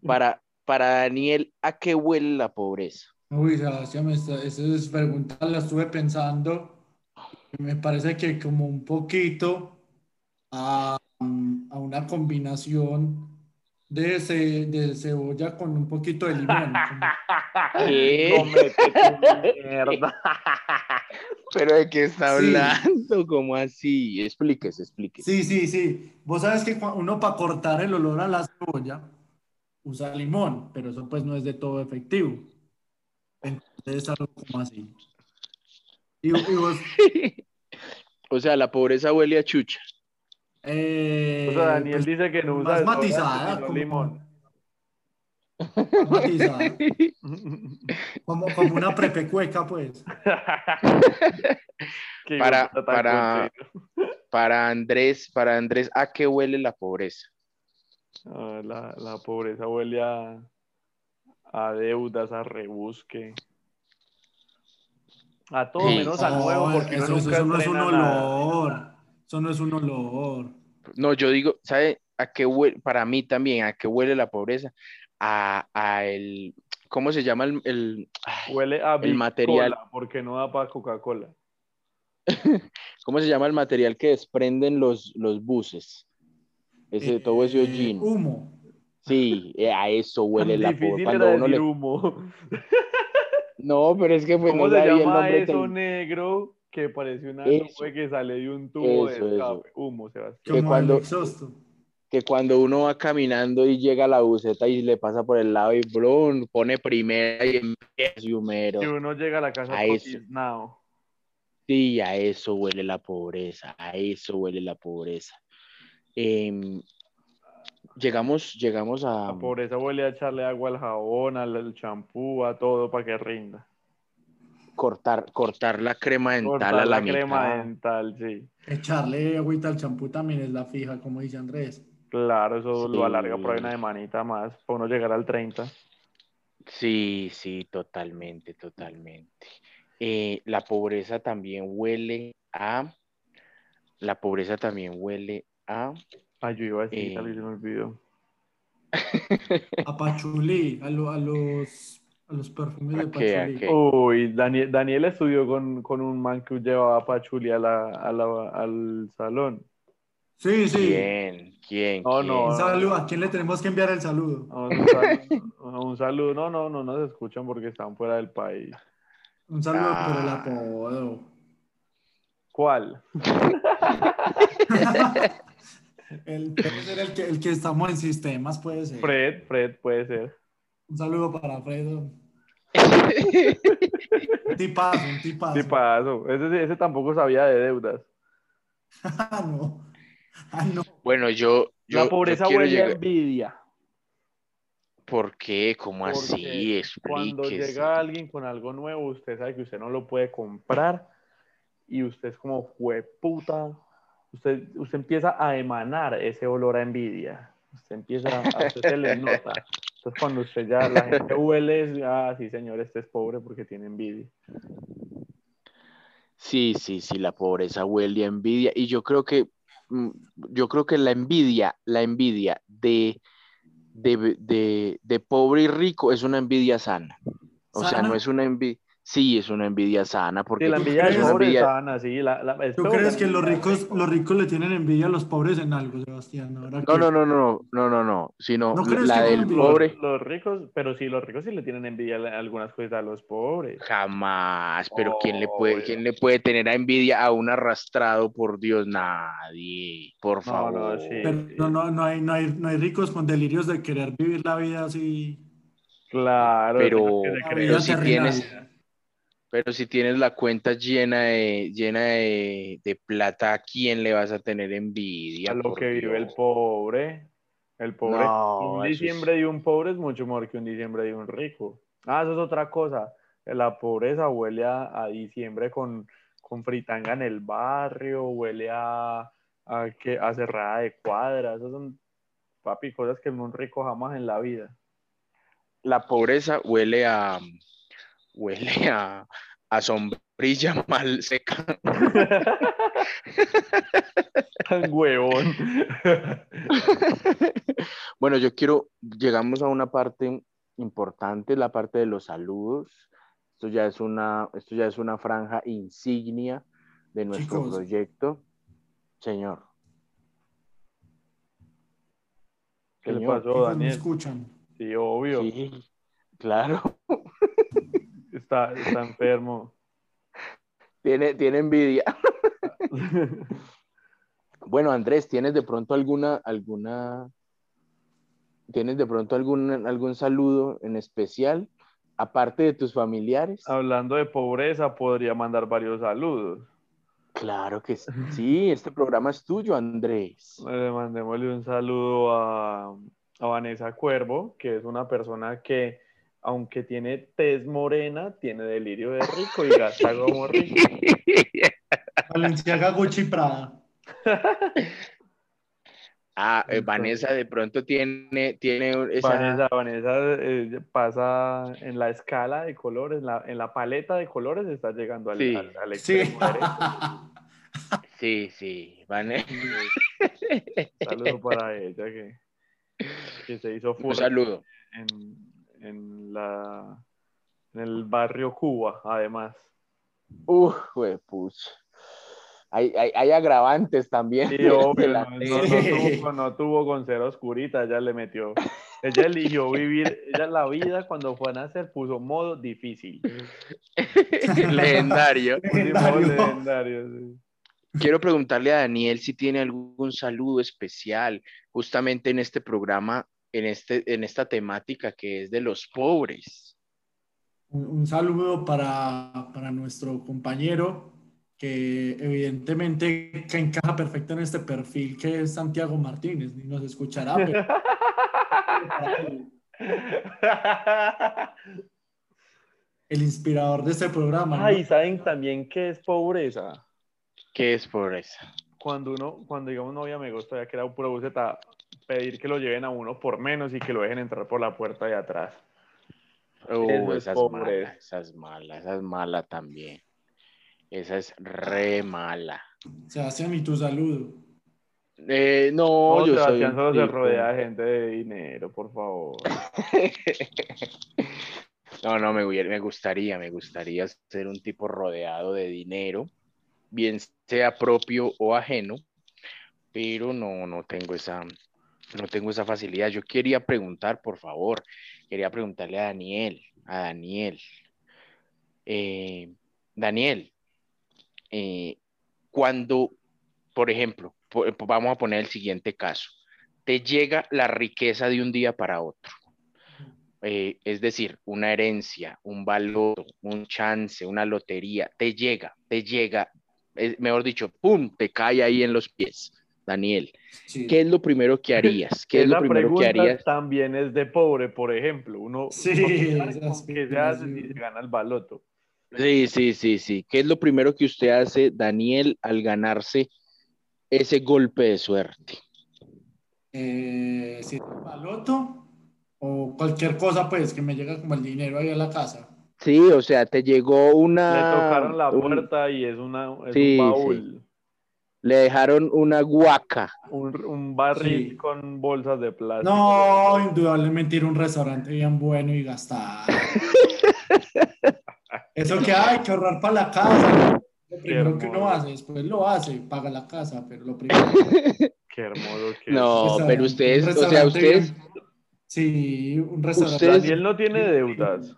Speaker 3: Para, para Daniel, ¿a qué huele la pobreza?
Speaker 1: Uy, Sebastián, me está- esa es pregunta, la estuve pensando. Me parece que como un poquito a, a una combinación de, ce- de cebolla con un poquito de limón.
Speaker 3: ¿Qué?
Speaker 2: Mierda.
Speaker 3: ¿Pero de qué está
Speaker 1: Sí.
Speaker 3: hablando? ¿Cómo así? Explíquese, explíquese.
Speaker 1: Sí, sí, sí. Vos sabes que uno para cortar el olor a la cebolla usa limón, pero eso pues no es de todo efectivo. Entonces es algo como así. Y, y vos,
Speaker 3: O sea, la pobreza huele a chucha.
Speaker 1: Eh,
Speaker 2: O sea, Daniel
Speaker 1: pues,
Speaker 2: dice que no usa
Speaker 1: más matizada,
Speaker 2: sino
Speaker 1: como-
Speaker 2: limón.
Speaker 1: matizada, como, como una prepecueca, pues.
Speaker 3: Para- para-. Para Andrés, para Andrés, ¿a qué huele la pobreza?
Speaker 2: Ah, la, la pobreza huele a, a deudas, a rebusque. A todo
Speaker 3: Sí.
Speaker 2: menos a nuevo,
Speaker 1: No,
Speaker 2: porque
Speaker 1: eso, eso no es un
Speaker 2: nada.
Speaker 1: Eso no es un olor.
Speaker 3: No, yo digo, ¿sabe a qué huele? Para mí también, ¿a qué huele la pobreza? A, a el, ¿cómo se llama el, el-
Speaker 2: Huele a
Speaker 3: El material.
Speaker 2: Porque no da para Coca-Cola.
Speaker 3: ¿cómo se llama el material que desprenden los, los buses? Ese, todo ese
Speaker 1: Eh,
Speaker 3: hollín.
Speaker 1: Humo.
Speaker 3: Sí, eh, a eso huele la pobreza. Cuando uno le...
Speaker 2: humo.
Speaker 3: No, pero es que pues
Speaker 2: ¿Cómo
Speaker 3: no
Speaker 2: se llama
Speaker 3: nombre
Speaker 2: eso negro que parece una
Speaker 3: Eso.
Speaker 2: nube que sale de un tubo
Speaker 3: Eso,
Speaker 2: de escape? Humo, Sebastián.
Speaker 3: Que cuando- que cuando uno va caminando y llega a la buceta y le pasa por el lado y blum, pone primera y empieza y humero.
Speaker 2: Que uno llega a la casa
Speaker 3: A
Speaker 2: todo
Speaker 3: eso.
Speaker 2: tiznado.
Speaker 3: Sí, a eso huele la pobreza, a eso huele la pobreza. Em, llegamos, llegamos a...
Speaker 2: La pobreza huele a echarle agua al jabón, al al champú, a todo para que rinda.
Speaker 3: Cortar, cortar la crema dental
Speaker 2: Cortar
Speaker 3: a la,
Speaker 2: la crema
Speaker 3: mitad.
Speaker 2: dental, sí.
Speaker 1: Echarle agüita al champú también es la fija, como dice Andrés.
Speaker 2: Claro, eso
Speaker 3: Sí.
Speaker 2: lo alarga por ahí una semanita más, para uno llegar al 30.
Speaker 3: Sí, sí, totalmente, totalmente. Eh, la pobreza también huele a... La pobreza también huele a...
Speaker 2: Ay, yo iba a decir,
Speaker 3: Eh.
Speaker 2: tal vez se me olvidó.
Speaker 1: A pachulí, a, lo- a los, a los perfumes de
Speaker 3: ¿A qué, a
Speaker 1: pachulí.
Speaker 3: qué?
Speaker 2: Uy, Daniel, Daniel estudió con, con un man que llevaba pachuli a la, a la- al salón.
Speaker 1: Sí, sí.
Speaker 3: ¿Quién? ¿Quién?
Speaker 2: No, no.
Speaker 1: Saludo. ¿A quién le tenemos que enviar el saludo?
Speaker 2: Un saludo, un saludo. No, no, no nos escuchan porque están fuera del país.
Speaker 1: Un saludo
Speaker 3: Ah.
Speaker 1: por el apodo.
Speaker 2: ¿Cuál?
Speaker 1: El, puede ser el que, el que estamos en sistemas, puede ser.
Speaker 2: Fred, Fred puede ser.
Speaker 1: Un saludo para Fredo. Un tipazo, un tipazo.
Speaker 2: Sí, paso. Ese, ese tampoco sabía de deudas.
Speaker 1: Ah, no. Ah, no.
Speaker 3: Bueno, yo, yo,
Speaker 2: la pobreza huele a
Speaker 3: llegar-
Speaker 2: envidia.
Speaker 3: ¿Por qué? ¿Cómo
Speaker 2: Porque
Speaker 3: así?
Speaker 2: Cuando llega alguien con algo nuevo, usted sabe que usted no lo puede comprar y usted es como puta. Usted, usted empieza a emanar ese olor a envidia. Usted empieza a usted se le nota. Entonces cuando usted ya la gente huele, es, ah, sí señor, este es pobre porque tiene envidia.
Speaker 3: Sí, sí, sí, la pobreza huele a envidia. Y yo creo que, mm, yo creo que la envidia, la envidia de, de, de, de pobre y rico es una envidia sana. O sea, no es una envidia, sí, es una envidia sana, porque
Speaker 2: Sí, la envidia es
Speaker 3: una
Speaker 2: pobre
Speaker 3: envidia-
Speaker 2: sana, sí. La, la- es
Speaker 1: ¿Tú crees que los ricos,
Speaker 2: rico.
Speaker 1: los ricos le tienen envidia a los pobres en algo, Sebastián?
Speaker 3: No,
Speaker 1: que-
Speaker 3: no, no, no, no, no, no, sino
Speaker 1: ¿No crees
Speaker 3: la
Speaker 1: que
Speaker 3: del
Speaker 1: con-
Speaker 3: pobre,
Speaker 2: Los, los ricos, pero sí, los ricos sí le tienen envidia a algunas cosas a los pobres.
Speaker 3: jamás, pero ¿quién le puede, quién le puede tener a envidia a un arrastrado, por Dios? Nadie, por favor.
Speaker 2: no, sí.
Speaker 1: Pero no, no, no, hay, no, hay, no hay ricos con delirios de querer vivir la vida así.
Speaker 2: Claro,
Speaker 3: Pero- si tienes- Pero si tienes la cuenta llena de, llena de, de plata, ¿a quién le vas a tener envidia?
Speaker 2: a lo que vive el pobre. El pobre,
Speaker 3: No,
Speaker 2: un
Speaker 3: es-
Speaker 2: diciembre de un pobre es mucho mejor que un diciembre de un rico. Ah, eso es otra cosa. La pobreza huele a, a diciembre con, con fritanga en el barrio, huele a, a, que, a cerrada de cuadras. Esas son, papi, cosas que un rico jamás en la vida.
Speaker 3: La pobreza huele a, huele a, a sombrilla mal seca.
Speaker 2: Tan huevón.
Speaker 3: Bueno, yo quiero, llegamos a una parte importante, la parte de los saludos. Esto ya es una, esto ya es una franja insignia de nuestro
Speaker 1: Chicos.
Speaker 3: proyecto. Señor.
Speaker 2: ¿Qué le pasó,
Speaker 1: Hijos, ¿Me
Speaker 2: Daniel?
Speaker 1: escuchan?
Speaker 2: Sí, obvio.
Speaker 3: Sí, claro.
Speaker 2: Está, está enfermo.
Speaker 3: Tiene, tiene envidia. Bueno, Andrés, ¿tienes de pronto alguna, alguna, tienes de pronto algún, algún saludo en especial, aparte de tus familiares?
Speaker 2: Hablando de pobreza, podría mandar varios saludos.
Speaker 3: Claro que sí. Sí, este programa es tuyo, Andrés.
Speaker 2: Eh, mandémosle un saludo a, a Vanessa Cuervo, que es una persona que, aunque tiene tez morena, tiene delirio de rico y gasta como rico.
Speaker 1: Valenciaga, Gucci, Prada.
Speaker 3: Ah, eh, Vanessa de pronto tiene, tiene esa...
Speaker 2: Vanessa, Vanessa eh, pasa en la escala de colores, la- en la paleta de colores, está llegando al,
Speaker 3: Sí.
Speaker 2: al- al
Speaker 1: Sí.
Speaker 2: extremo derecho.
Speaker 3: Sí, sí, Vanessa.
Speaker 2: Saludo para ella que, que se hizo
Speaker 3: Un
Speaker 2: fuerte
Speaker 3: saludo.
Speaker 2: en, en la, en el barrio Cuba, además.
Speaker 3: Uf, pucha. Hay, hay, hay agravantes también.
Speaker 2: Sí, obvio,
Speaker 3: la-
Speaker 2: no, no- no tuvo, con- no tuvo con ser oscurita, ella le metió. Ella eligió vivir, ella la vida cuando fue a nacer puso modo difícil.
Speaker 3: Legendario.
Speaker 2: Pusimos modo
Speaker 1: Legendario.
Speaker 2: legendario, sí.
Speaker 3: Quiero preguntarle a Daniel si tiene algún saludo especial justamente en este programa, en, este, en esta temática que es de los pobres.
Speaker 1: Un, un saludo para, para nuestro compañero que evidentemente que encaja perfecto en este perfil que es Santiago Martínez, ni nos escuchará, pero el inspirador de este programa. ¿no?
Speaker 2: Ay, ¿saben también qué es pobreza?
Speaker 3: ¿Qué es pobreza?
Speaker 2: Cuando uno, cuando digamos novia me gusta, ya que era pura buceta, pedir que lo lleven a uno por menos y que lo dejen entrar por la puerta de atrás.
Speaker 3: Uh, esa es mala, esa es mala, esa es mala también. Esa es re mala.
Speaker 1: Sebastián, y tu saludo.
Speaker 3: Eh, no,
Speaker 2: No,
Speaker 3: yo soy
Speaker 2: Sebastián
Speaker 3: un
Speaker 2: solo se rodea de gente de dinero, por favor.
Speaker 3: No, no, me gustaría, me gustaría ser un tipo rodeado de dinero, bien sea propio o ajeno, pero no, no tengo esa, no tengo esa facilidad. Yo quería preguntar, por favor, quería preguntarle a Daniel, a Daniel, Eh, Daniel, eh, cuando, por ejemplo, po- vamos a poner el siguiente caso, te llega la riqueza de un día para otro eh, es decir, una herencia, un valor, un chance, una lotería, te llega, te llega, eh, mejor dicho, ¡pum!, te cae ahí en los pies, Daniel.
Speaker 1: Sí.
Speaker 3: ¿Qué es lo primero que harías? ¿Qué es lo primero que harías?
Speaker 2: también es de pobre, por ejemplo. Uno,
Speaker 1: Sí,
Speaker 2: uno qué se hace se gana el baloto.
Speaker 3: Sí, sí, sí, sí. ¿Qué es lo primero que usted hace, Daniel, al ganarse ese golpe de suerte?
Speaker 1: Eh, si es el baloto o cualquier cosa, pues que me llega como el dinero ahí a la casa.
Speaker 3: Sí, o sea, te llegó una...
Speaker 2: Le tocaron la
Speaker 3: un-
Speaker 2: puerta y es, una, es
Speaker 3: Sí,
Speaker 2: un baúl.
Speaker 3: Le dejaron una guaca.
Speaker 2: Un, un barril
Speaker 1: Sí.
Speaker 2: con bolsas de plástico.
Speaker 1: No, indudablemente ir a un restaurante bien bueno y gastar. Eso que hay que ahorrar para la casa. Lo primero que uno hace, después lo hace, paga la casa, pero lo primero.
Speaker 2: Qué hermoso que
Speaker 3: No, pero ustedes, o sea, ustedes,
Speaker 1: Sí, un restaurante.
Speaker 3: Ustedes-
Speaker 2: Daniel no tiene deudas.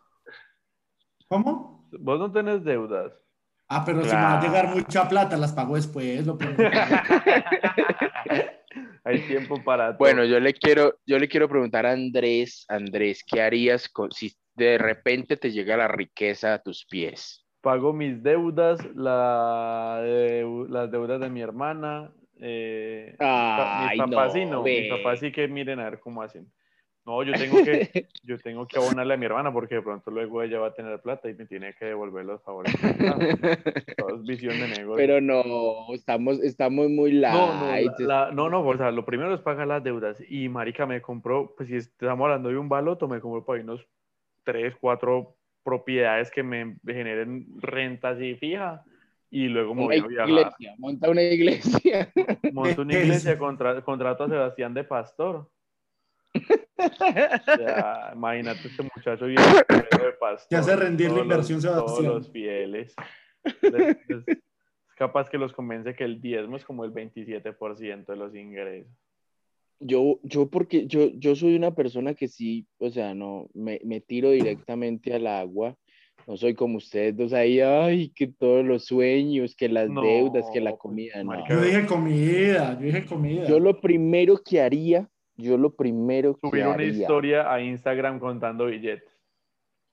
Speaker 1: ¿Cómo?
Speaker 2: Vos no tenés deudas.
Speaker 1: Ah, pero si me va a llegar mucha plata, las pago después. Lo.
Speaker 2: Hay tiempo para todo.
Speaker 3: Bueno, yo le quiero, yo le quiero preguntar a Andrés, Andrés, ¿qué harías con- si de repente te llega la riqueza a tus pies?
Speaker 2: pago mis deudas, la deu- las deudas de mi hermana. eh,
Speaker 3: Ay,
Speaker 2: mis papás sí
Speaker 3: no,
Speaker 2: mis papás sí que miren a ver cómo hacen. No, yo tengo que, yo tengo que abonarle a mi hermana porque de pronto luego ella va a tener plata y me tiene que devolver los favores. Todo es visión de negocio.
Speaker 3: Pero no, estamos, estamos muy light.
Speaker 2: No, no, la- la- no, no, o sea, lo primero es pagar las deudas. Y marica me compró, pues si estamos hablando de un baloto, me compró para unos tres, cuatro propiedades que me generen renta así fija. Y luego me
Speaker 3: una
Speaker 2: voy a viajar.
Speaker 3: iglesia, monta una iglesia.
Speaker 2: Monto una iglesia, contra- contrato a Sebastián de pastor. Sea, imagínate este muchacho bien de pastor.
Speaker 1: Te hace rendir la inversión, Sebastián.
Speaker 2: Todos los fieles. Es, es capaz que los convence que el diezmo es como el 27% de los ingresos.
Speaker 3: Yo, yo porque yo, yo soy una persona que sí, o sea, no, me, me tiro directamente al agua. No soy como ustedes dos ahí, ay, que todos los sueños, que las
Speaker 2: No,
Speaker 3: deudas, que la
Speaker 2: pues,
Speaker 3: comida, no.
Speaker 2: marica,
Speaker 1: Yo dije comida, yo dije comida.
Speaker 3: Yo lo primero que haría, yo lo primero que
Speaker 2: Subir una
Speaker 3: haría.
Speaker 2: historia a Instagram contando billetes.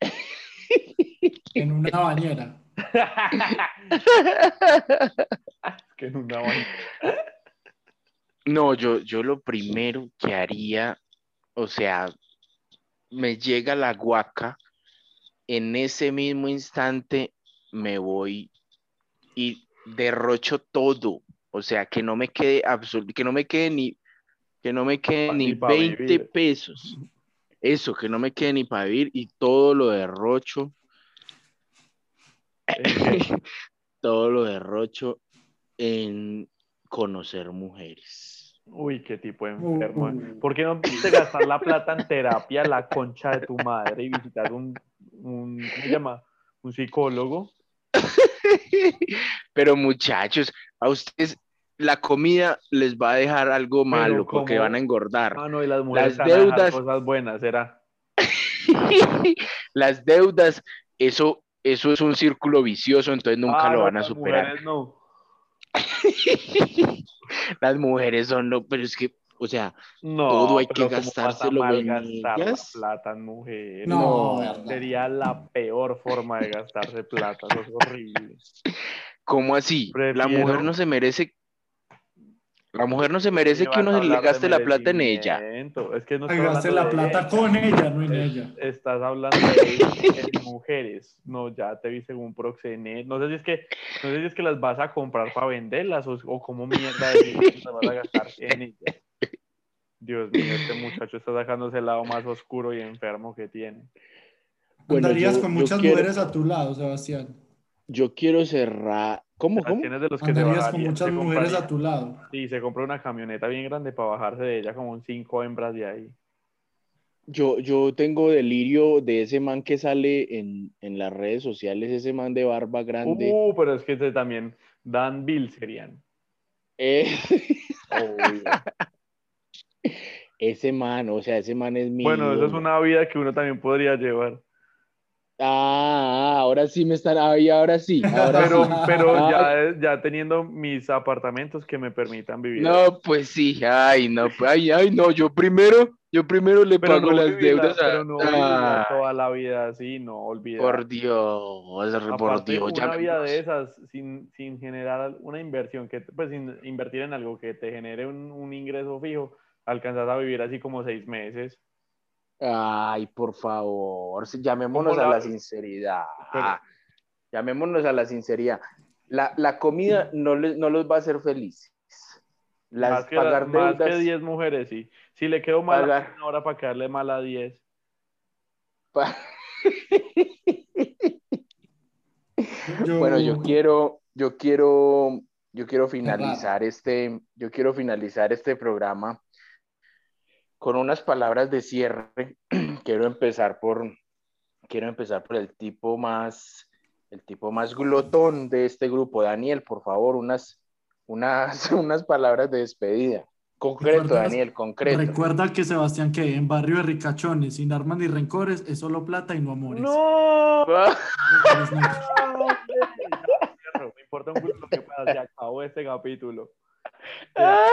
Speaker 1: En una bañera.
Speaker 2: que en una vaina.
Speaker 3: No, yo, yo lo primero que haría, o sea, me llega la guaca, en ese mismo instante me voy y derrocho todo, o sea, que no me quede absoluto, que no me quede ni, que no me quede ni
Speaker 2: ni pa'
Speaker 3: 20
Speaker 2: vivir.
Speaker 3: pesos. Eso, que no me quede ni para vivir y todo lo derrocho, todo lo derrocho en conocer mujeres.
Speaker 2: Uy, qué tipo de enfermo.
Speaker 1: Uh.
Speaker 2: ¿Por qué no te gastar la plata en terapia, la concha de tu madre y visitar un, un ¿cómo se llama? Un psicólogo.
Speaker 3: Pero muchachos, a ustedes la comida les va a dejar algo malo porque van a engordar.
Speaker 2: Ah, no, y las mujeres
Speaker 3: Las
Speaker 2: te van a dejar
Speaker 3: deudas-
Speaker 2: cosas buenas, ¿será?
Speaker 3: Las deudas, eso, eso es un círculo vicioso, entonces nunca
Speaker 2: Ah,
Speaker 3: lo van a
Speaker 2: las
Speaker 3: superar.
Speaker 2: mujeres no.
Speaker 3: Las mujeres son no, pero es que, o sea,
Speaker 2: No,
Speaker 3: Todo hay que
Speaker 2: ¿cómo vas a
Speaker 3: gastárselo en ellas?
Speaker 2: plata en mujeres?
Speaker 1: No.
Speaker 2: Sería la peor forma de gastarse plata, eso es horrible.
Speaker 3: ¿cómo así? La mujer no se merece, la mujer no se merece
Speaker 2: Sí,
Speaker 3: que uno le gaste la plata en ella.
Speaker 2: Es que no
Speaker 1: gaste la plata
Speaker 2: ella.
Speaker 1: con ella, no en
Speaker 2: Es-
Speaker 1: ella.
Speaker 2: Estás hablando de en mujeres. No, ya te vi según proxenet. No sé si es que, no sé si es que las vas a comprar para venderlas o, o como mierda de vas a gastar en ellas. Dios mío, este muchacho está sacándose el lado más oscuro y enfermo que tiene.
Speaker 3: Bueno,
Speaker 1: Andarías
Speaker 3: yo-
Speaker 1: con muchas
Speaker 3: quiero-
Speaker 1: mujeres a tu lado, Sebastián.
Speaker 3: Yo quiero cerrar. ¿Cómo, cómo?
Speaker 2: De los que se
Speaker 1: Andarías con muchas
Speaker 2: se
Speaker 1: mujeres a tu lado.
Speaker 2: Sí, se compró una camioneta bien grande para bajarse de ella como un cinco hembras de ahí.
Speaker 3: Yo, yo tengo delirio de ese man que sale en, en las redes sociales, ese man de barba grande.
Speaker 2: Uh, pero es que ese también Dan Bill serían.
Speaker 3: Eh, ese man, o sea, ese man es mi.
Speaker 2: Bueno, eso es una vida que uno también podría llevar.
Speaker 3: Ah, ahora sí me están. Ay, ahora sí, ahora
Speaker 2: Pero,
Speaker 3: sí.
Speaker 2: pero
Speaker 3: Ay,
Speaker 2: ya, ya teniendo mis apartamentos que me permitan vivir.
Speaker 3: No, pues sí, ay, no, pues, ay, ay, no, yo primero, yo primero le
Speaker 2: pero
Speaker 3: pago
Speaker 2: no
Speaker 3: las
Speaker 2: vivirla-
Speaker 3: deudas
Speaker 2: pero no
Speaker 3: Ah,
Speaker 2: toda la vida así, no olvidar.
Speaker 3: por Dios, por
Speaker 2: Aparte,
Speaker 3: Dios, ya
Speaker 2: una vida de esas sin, sin generar una inversión, que pues sin invertir en algo que te genere un, un ingreso fijo, alcanzas a vivir así como seis meses.
Speaker 3: Ay, por favor, llamémonos
Speaker 2: ¿Cómo
Speaker 3: a
Speaker 2: la-
Speaker 3: sinceridad. Llamémonos a la sinceridad. La, la comida no, les, no los va a hacer felices. Las
Speaker 2: más que,
Speaker 3: pagar
Speaker 2: la- más que
Speaker 3: deudas.
Speaker 2: 10 mujeres, sí. Si le quedo mal
Speaker 3: Pagar.
Speaker 2: a una hora para quedarle mal a 10.
Speaker 3: pa-
Speaker 1: Yo-
Speaker 3: Bueno, yo quiero, yo quiero, yo quiero finalizar este, yo quiero finalizar este programa con unas palabras de cierre. quiero empezar por, quiero empezar por el tipo más, el tipo más glotón de este grupo. Daniel, por favor, unas, unas, unas palabras de despedida. Concreto. Daniel, concreto.
Speaker 1: Recuerda que Sebastián que en barrio de ricachones, sin armas ni rencores, es solo plata y no amores.
Speaker 2: ¡No!
Speaker 1: No.
Speaker 2: Me importa un lo que pasa, se acabó este capítulo.
Speaker 3: Ah.